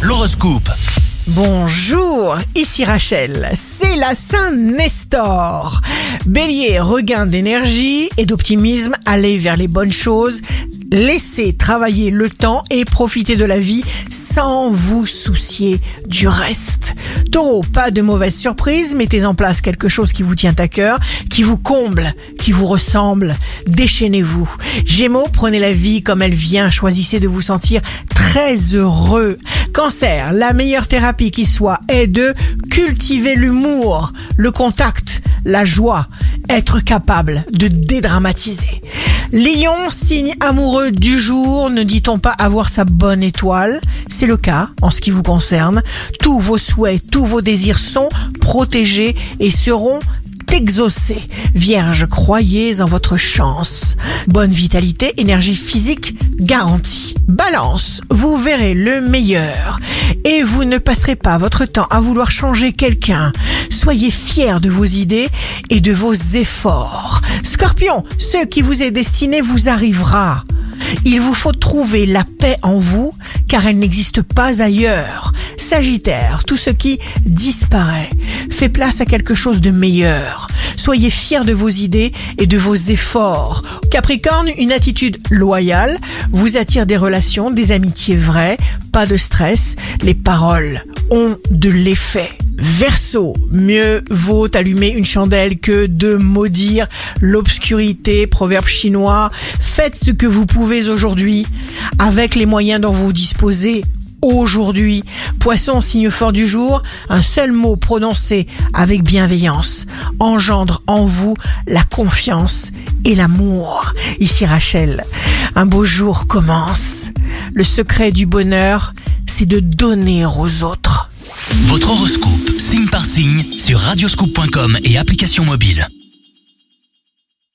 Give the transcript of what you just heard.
L'horoscope. Bonjour, ici Rachel, c'est la Saint Nestor. Bélier, regain d'énergie et d'optimisme, allez vers les bonnes choses, laissez travailler le temps et profitez de la vie sans vous soucier du reste. Taureau, pas de mauvaise surprise, mettez en place quelque chose qui vous tient à cœur, qui vous comble, qui vous ressemble, déchaînez-vous. Gémeaux, prenez la vie comme elle vient, choisissez de vous sentir heureux. Cancer, la meilleure thérapie qui soit est de cultiver l'humour, le contact, la joie, être capable de dédramatiser. Lion, signe amoureux du jour, ne dit-on pas avoir sa bonne étoile? C'est le cas en ce qui vous concerne. Tous vos souhaits, tous vos désirs sont protégés et seront exaucés. Vierge, croyez en votre chance. Bonne vitalité, énergie physique garantie. Balance, vous verrez le meilleur et vous ne passerez pas votre temps à vouloir changer quelqu'un. Soyez fiers de vos idées et de vos efforts. Scorpion, ce qui vous est destiné vous arrivera. Il vous faut trouver la paix en vous, car elle n'existe pas ailleurs. Sagittaire, tout ce qui disparaît fait place à quelque chose de meilleur. Soyez fiers de vos idées et de vos efforts. Capricorne, une attitude loyale vous attire des relations, des amitiés vraies, pas de stress. Les paroles ont de l'effet. Verseau, mieux vaut allumer une chandelle que de maudire l'obscurité, proverbe chinois. Faites ce que vous pouvez aujourd'hui avec les moyens dont vous disposez aujourd'hui. Poisson, signe fort du jour, un seul mot prononcé avec bienveillance engendre en vous la confiance et l'amour. Ici Rachel, un beau jour commence. Le secret du bonheur, c'est de donner aux autres. Votre horoscope, signe par signe, sur radioscoop.com et application mobile.